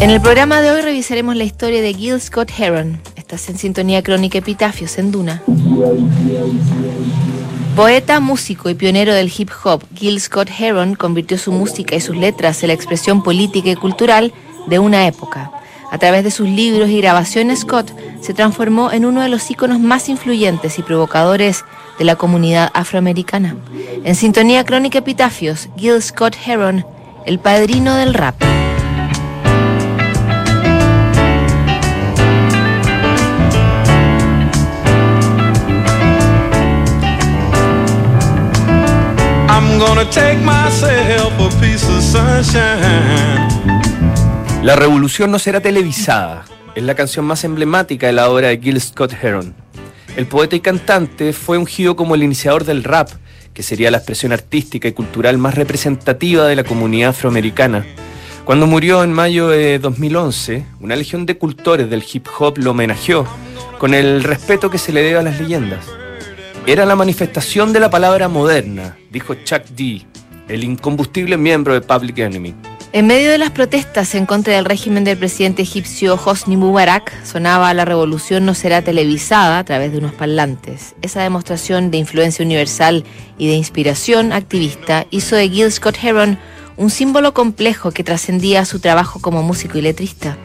En el programa de hoy revisaremos la historia de Gil Scott Heron. Estás en sintonía crónica Epitafios en Duna. Poeta, músico y pionero del hip hop, Gil Scott Heron convirtió su música y sus letras en la expresión política y cultural de una época. A través de sus libros y grabaciones, Scott se transformó en uno de los íconos más influyentes y provocadores de la comunidad afroamericana. En sintonía crónica epitafios, Gil Scott Heron, el padrino del rap. La revolución no será televisada. Es la canción más emblemática de la obra de Gil Scott Heron. El poeta y cantante fue ungido como el iniciador del rap, que sería la expresión artística y cultural más representativa de la comunidad afroamericana. Cuando murió en mayo de 2011, una legión de cultores del hip hop lo homenajeó con el respeto que se le debe a las leyendas. Era la manifestación de la palabra moderna, dijo Chuck D, el incombustible miembro de Public Enemy. En medio de las protestas en contra del régimen del presidente egipcio Hosni Mubarak, sonaba La revolución no será televisada a través de unos parlantes. Esa demostración de influencia universal y de inspiración activista hizo de Gil Scott Heron un símbolo complejo que trascendía su trabajo como músico y letrista.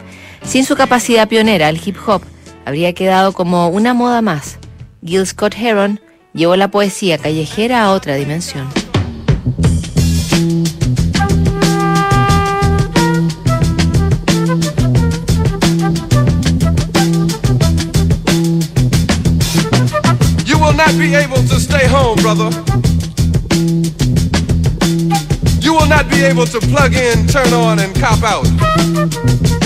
Sin su capacidad pionera, el hip hop habría quedado como una moda más. Gil Scott Heron llevó la poesía callejera a otra dimensión. You will not be able to stay home, brother. You will not be able to plug in, turn on, and cop out.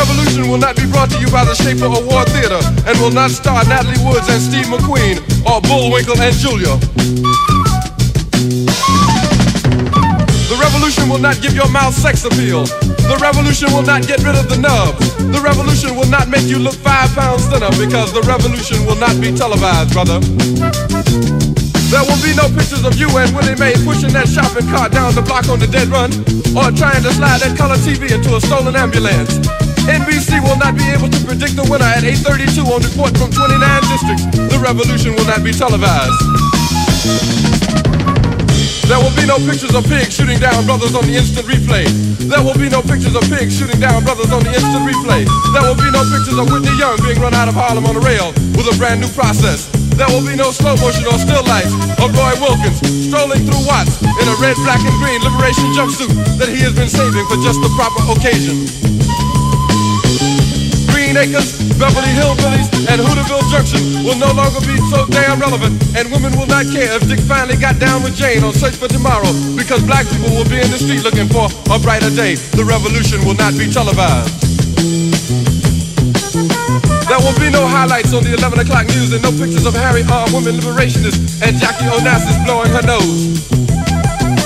The revolution will not be brought to you by the Schaefer Award Theater and will not star Natalie Woods and Steve McQueen or Bullwinkle and Julia. The revolution will not give your mouth sex appeal. The revolution will not get rid of the nub. The revolution will not make you look five pounds thinner because the revolution will not be televised, brother. There will be no pictures of you and Willie Mae pushing that shopping cart down the block on the dead run or trying to slide that color TV into a stolen ambulance. NBC will not be able to predict the winner at 8.32 on report from 29 districts. The revolution will not be televised. There will be no pictures of pigs shooting down brothers on the instant replay. There will be no pictures of pigs shooting down brothers on the instant replay. There will be no pictures of Whitney Young being run out of Harlem on a rail with a brand new process. There will be no slow motion or still life of Roy Wilkins strolling through Watts in a red, black, and green liberation jumpsuit that he has been saving for just the proper occasion. Green Acres, Beverly Hillbillies, and Hooterville Junction will no longer be so damn relevant, and women will not care if Dick finally got down with Jane on Search for Tomorrow, because black people will be in the street looking for a brighter day. The revolution will not be televised. There will be no highlights on the 11 o'clock news and no pictures of Harry R. Women liberationists and Jackie Onassis blowing her nose.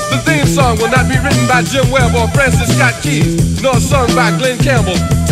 The theme song will not be written by Jim Webb or Francis Scott Keys, nor sung by Glenn Campbell,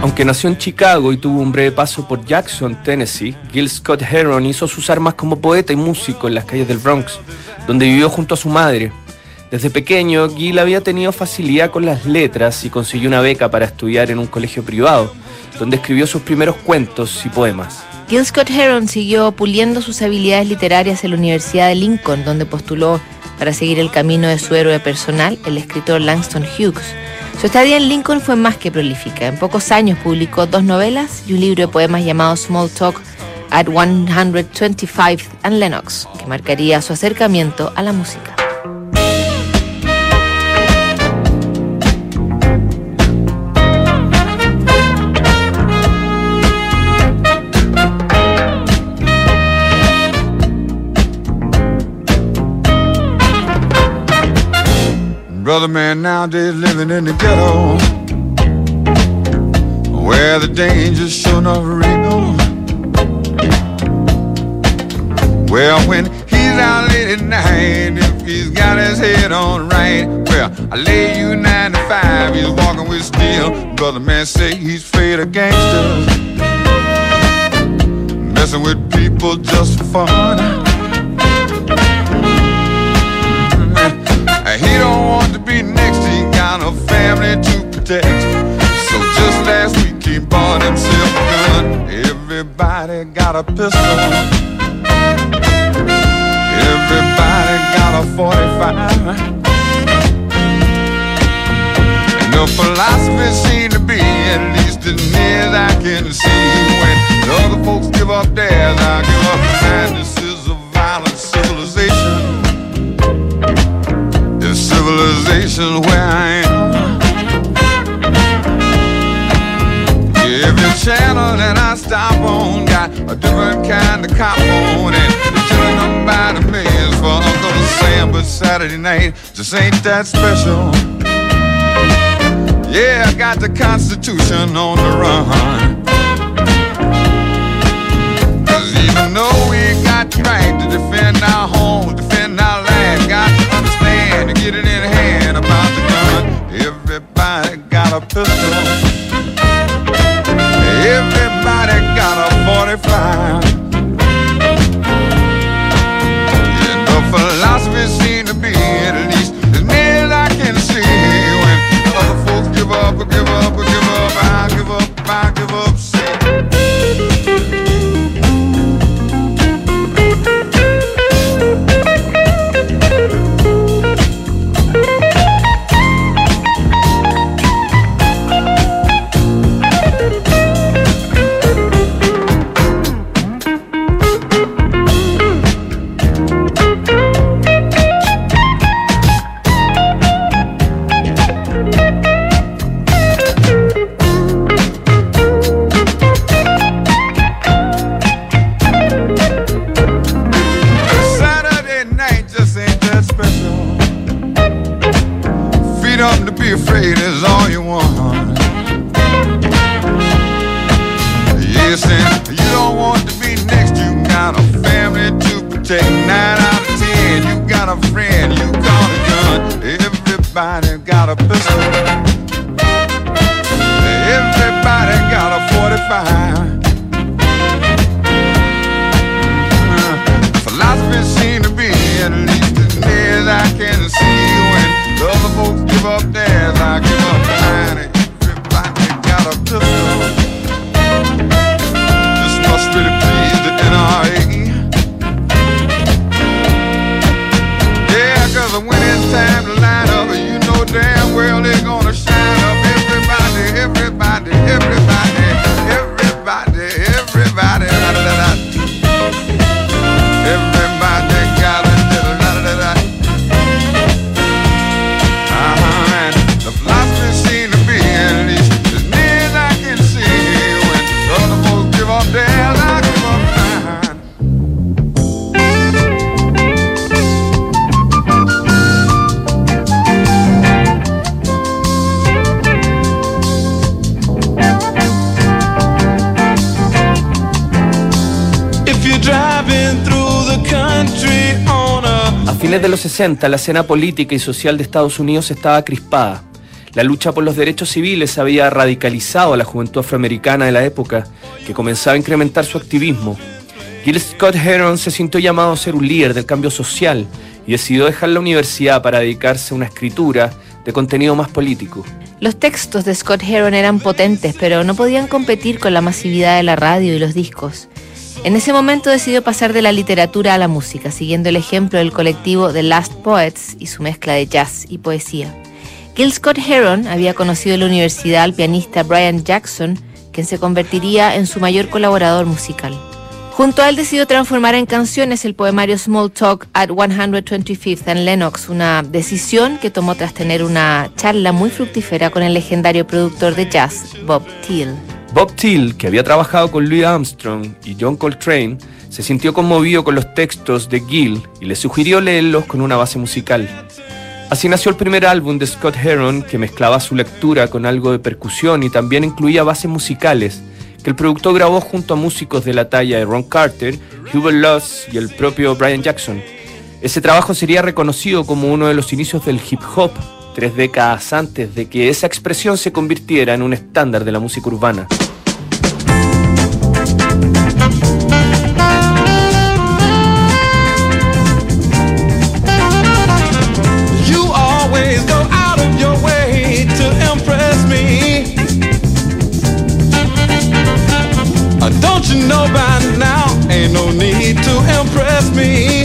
Aunque nació en Chicago y tuvo un breve paso por Jackson, Tennessee, Gil Scott Heron hizo sus armas como poeta y músico en las calles del Bronx, donde vivió junto a su madre. Desde pequeño, Gil había tenido facilidad con las letras y consiguió una beca para estudiar en un colegio privado, donde escribió sus primeros cuentos y poemas. Gil Scott Heron siguió puliendo sus habilidades literarias en la Universidad de Lincoln, donde postuló para seguir el camino de su héroe personal, el escritor Langston Hughes. Su estadía en Lincoln fue más que prolífica. En pocos años publicó dos novelas y un libro de poemas llamado Small Talk at 125 and Lennox, que marcaría su acercamiento a la música. Brother man nowadays living in the ghetto Where the danger's sure enough real. Well, when he's out late at night If he's got his head on right Well, I lay you nine to five He's walking with steel. Brother man say he's afraid of gangsters Messing with people just for fun protect. So just last week he bought himself a gun. Everybody got a pistol. Everybody got a 45. And the philosophy seems to be, at least as near as I can see, when the other folks give up theirs, I give up mine. This is a violent civilization This civilization where I channel that I stop on got a different kind of cop on and they're killing by the millions for Uncle Sam. But Saturday night just ain't that special. Yeah, I got the Constitution on the run. Cause even though we got the right to defend our home, defend our land, got to understand to get it in hand about the gun. Everybody got a pistol. Everybody got a 45. You the philosophy's up there. A fines de los 60, la escena política y social de Estados Unidos estaba crispada. La lucha por los derechos civiles había radicalizado a la juventud afroamericana de la época, que comenzaba a incrementar su activismo. Gil Scott Heron se sintió llamado a ser un líder del cambio social y decidió dejar la universidad para dedicarse a una escritura de contenido más político. Los textos de Scott Heron eran potentes, pero no podían competir con la masividad de la radio y los discos. En ese momento decidió pasar de la literatura a la música, siguiendo el ejemplo del colectivo The Last Poets y su mezcla de jazz y poesía. Gil Scott Heron había conocido en la universidad al pianista Brian Jackson, quien se convertiría en su mayor colaborador musical. Junto a él decidió transformar en canciones el poemario Small Talk at 125th and Lennox, una decisión que tomó tras tener una charla muy fructífera con el legendario productor de jazz, Bob Thiel. Bob Thiel, que había trabajado con Louis Armstrong y John Coltrane, se sintió conmovido con los textos de Gill y le sugirió leerlos con una base musical. Así nació el primer álbum de Scott Heron, que mezclaba su lectura con algo de percusión y también incluía bases musicales, que el productor grabó junto a músicos de la talla de Ron Carter, Hubert Loss y el propio Brian Jackson. Ese trabajo sería reconocido como uno de los inicios del hip hop, tres décadas antes de que esa expresión se convirtiera en un estándar de la música urbana. you know by now, ain't no need to impress me.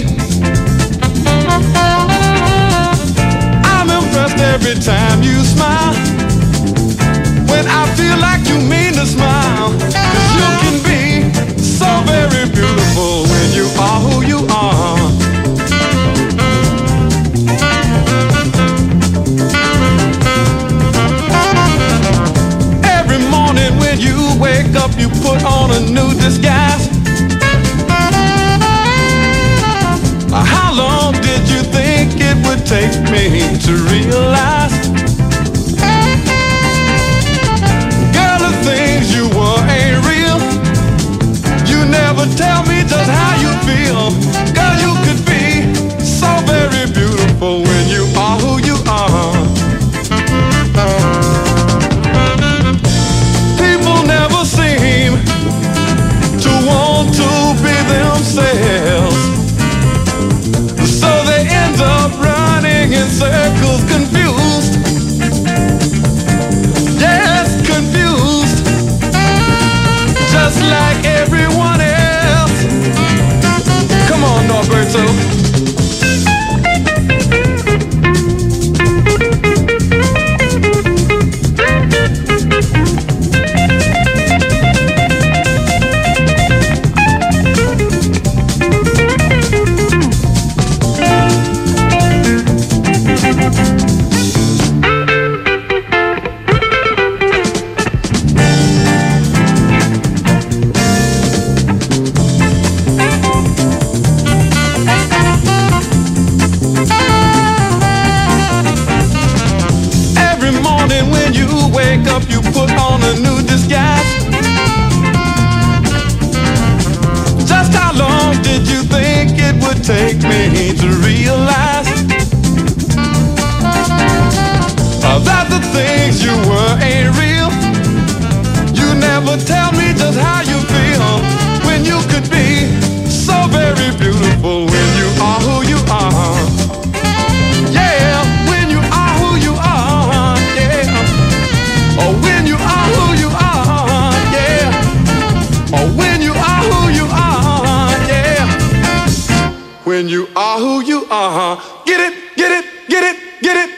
New disguise. How long did you think it would take me to realize? Girl, the things you were ain't real. You never tell me just how you feel. Girl, you could be so very beautiful When you are who you are, it, get it, get it, get it, get it,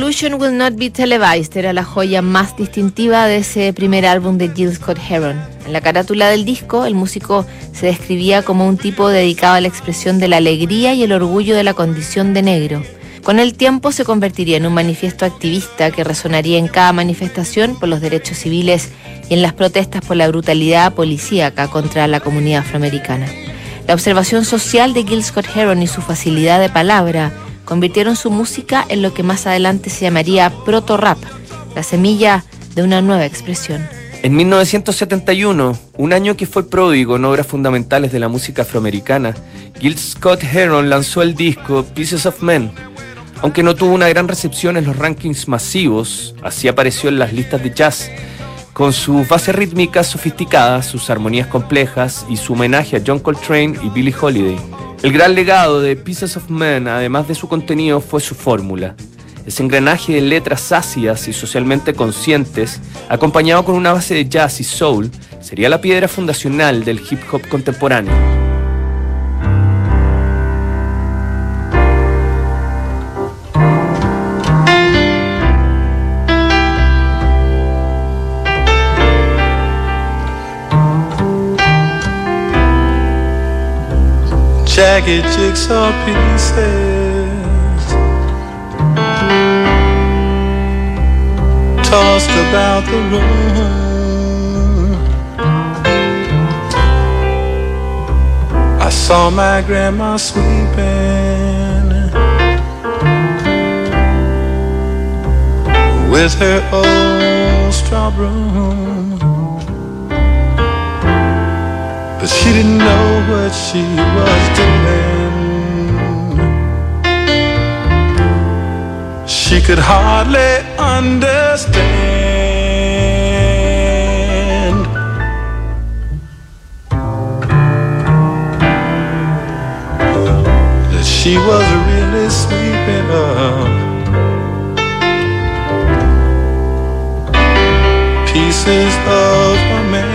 Revolution Will Not Be Televised era la joya más distintiva de ese primer álbum de Jill Scott Heron. En la carátula del disco, el músico se describía como un tipo dedicado a la expresión de la alegría y el orgullo de la condición de negro. Con el tiempo se convertiría en un manifiesto activista que resonaría en cada manifestación por los derechos civiles y en las protestas por la brutalidad policíaca contra la comunidad afroamericana. La observación social de Gil Scott Heron y su facilidad de palabra convirtieron su música en lo que más adelante se llamaría proto-rap, la semilla de una nueva expresión. En 1971, un año que fue pródigo en obras fundamentales de la música afroamericana, Gil Scott Heron lanzó el disco Pieces of Men. Aunque no tuvo una gran recepción en los rankings masivos, así apareció en las listas de jazz, con sus bases rítmicas sofisticadas, sus armonías complejas y su homenaje a John Coltrane y Billie Holiday. El gran legado de Pieces of Men, además de su contenido, fue su fórmula. Ese engranaje de letras ácidas y socialmente conscientes, acompañado con una base de jazz y soul, sería la piedra fundacional del hip hop contemporáneo. Jagged jigsaw pieces tossed about the room. I saw my grandma sweeping with her old straw broom. But she didn't know what she was doing. She could hardly understand. That she was really sweeping up pieces of a man.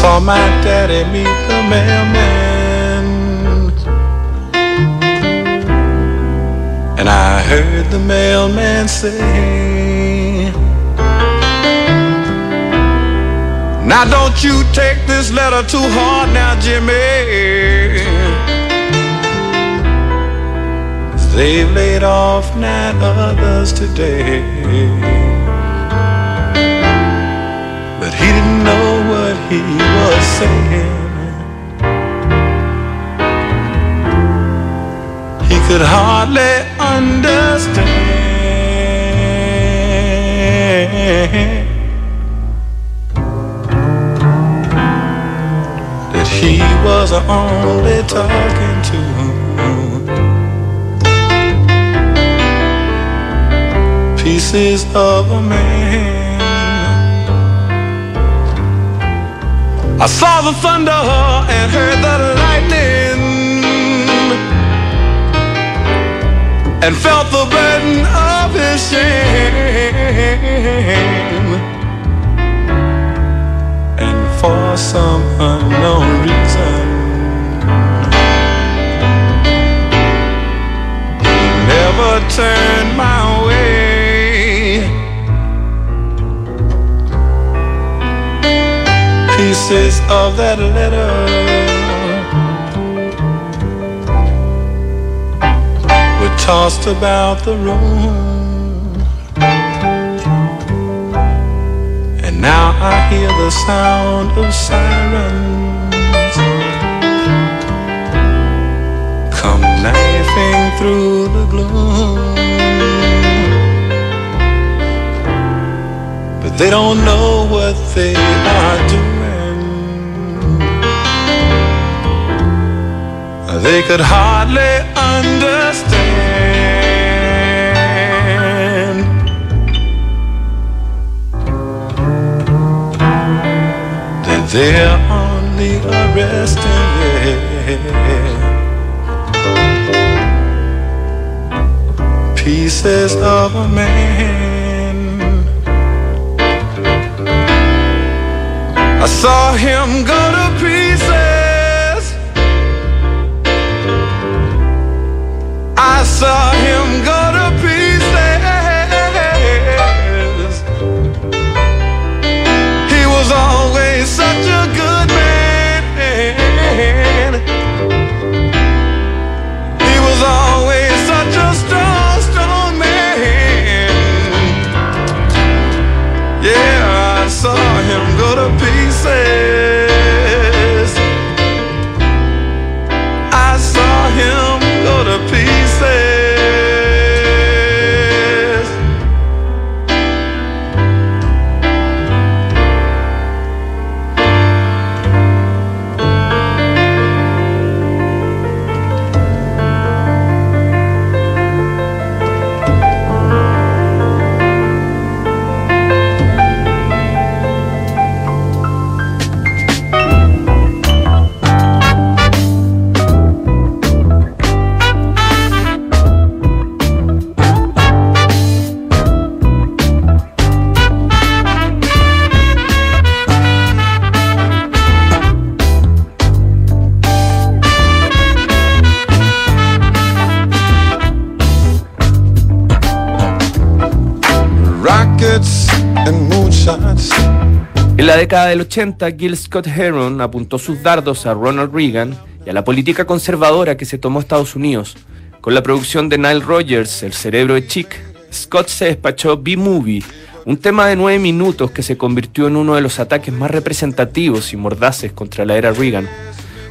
Saw my daddy meet the mailman. And I heard the mailman say, Now don't you take this letter too hard now, Jimmy. They've laid off nine others today. But he didn't know what he was saying. He could hardly understand that he was only talking to pieces of a man. I saw the thunder and heard the lightning and felt the burden of his shame. And for some unknown reason, he never turned my Pieces of that letter were tossed about the room. And now I hear the sound of sirens come knifing through the gloom. But they don't know what they are They could hardly understand that they're only arresting pieces of a man. I saw him go to saw him go En la década del 80, Gil Scott Heron apuntó sus dardos a Ronald Reagan y a la política conservadora que se tomó Estados Unidos. Con la producción de Nile Rodgers, El cerebro de Chick, Scott se despachó B-Movie, un tema de nueve minutos que se convirtió en uno de los ataques más representativos y mordaces contra la era Reagan.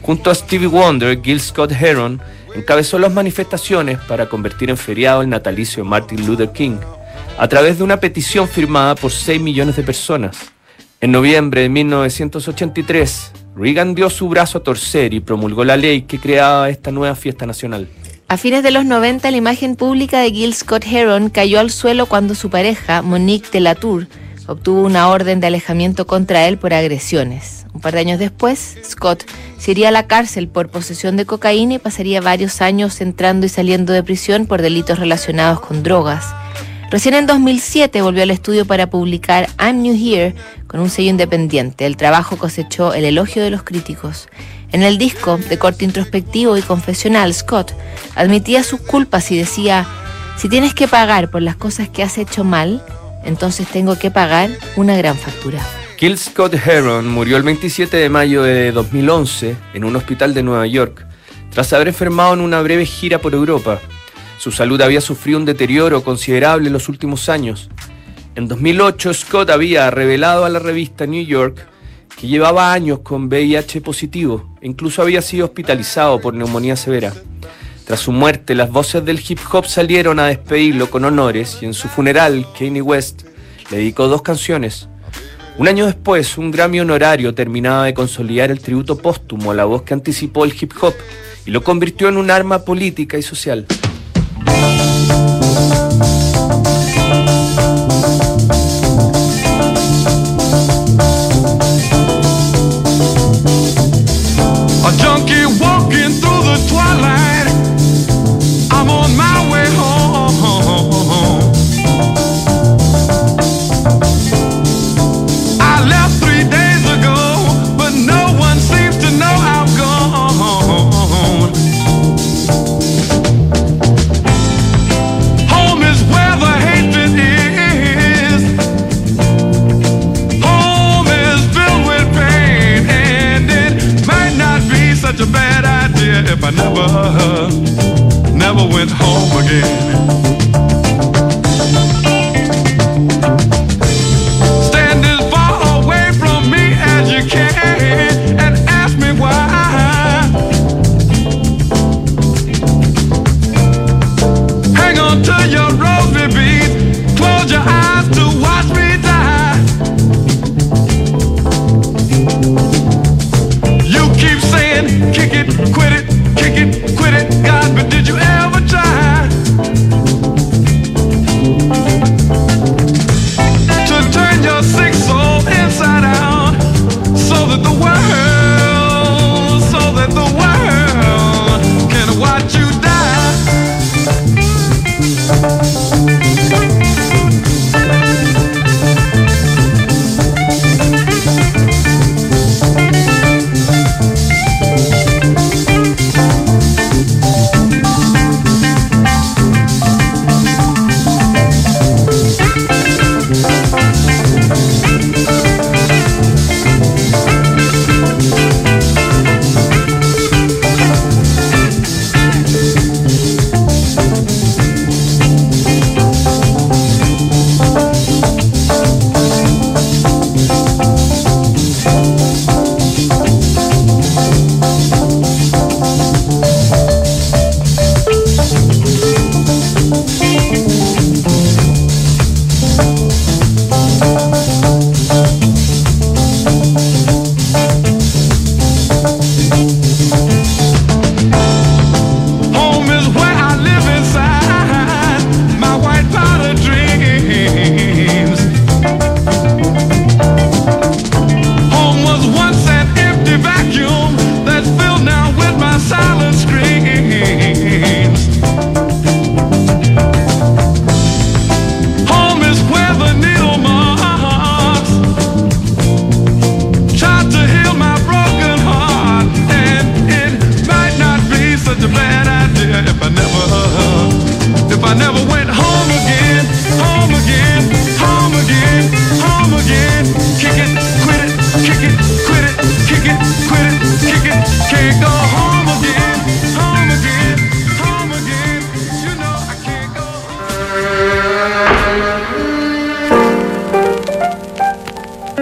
Junto a Stevie Wonder, Gil Scott Heron encabezó las manifestaciones para convertir en feriado el natalicio de Martin Luther King, a través de una petición firmada por 6 millones de personas. En noviembre de 1983, Reagan dio su brazo a torcer y promulgó la ley que creaba esta nueva fiesta nacional. A fines de los 90, la imagen pública de Gil Scott Heron cayó al suelo cuando su pareja, Monique de Latour, obtuvo una orden de alejamiento contra él por agresiones. Un par de años después, Scott se iría a la cárcel por posesión de cocaína y pasaría varios años entrando y saliendo de prisión por delitos relacionados con drogas. Recién en 2007 volvió al estudio para publicar I'm New Here con un sello independiente. El trabajo cosechó el elogio de los críticos. En el disco, de corte introspectivo y confesional, Scott admitía sus culpas y decía, si tienes que pagar por las cosas que has hecho mal, entonces tengo que pagar una gran factura. Gil Scott Heron murió el 27 de mayo de 2011 en un hospital de Nueva York, tras haber enfermado en una breve gira por Europa. Su salud había sufrido un deterioro considerable en los últimos años. En 2008, Scott había revelado a la revista New York que llevaba años con VIH positivo e incluso había sido hospitalizado por neumonía severa. Tras su muerte, las voces del hip hop salieron a despedirlo con honores y en su funeral, Kanye West le dedicó dos canciones. Un año después, un Grammy honorario terminaba de consolidar el tributo póstumo a la voz que anticipó el hip hop y lo convirtió en un arma política y social. Thank you.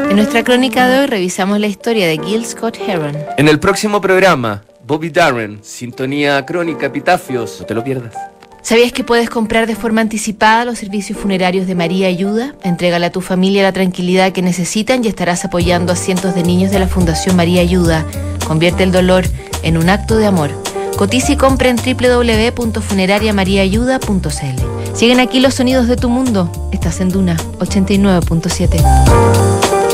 En nuestra crónica de hoy revisamos la historia de Gil Scott Heron. En el próximo programa, Bobby Darren, Sintonía Crónica, Epitafios, no te lo pierdas. ¿Sabías que puedes comprar de forma anticipada los servicios funerarios de María Ayuda? Entrégale a tu familia la tranquilidad que necesitan y estarás apoyando a cientos de niños de la Fundación María Ayuda. Convierte el dolor en un acto de amor. Cotiza y compra en www.funerariamariaayuda.cl. Siguen aquí los sonidos de tu mundo. Estás en Duna 89.7.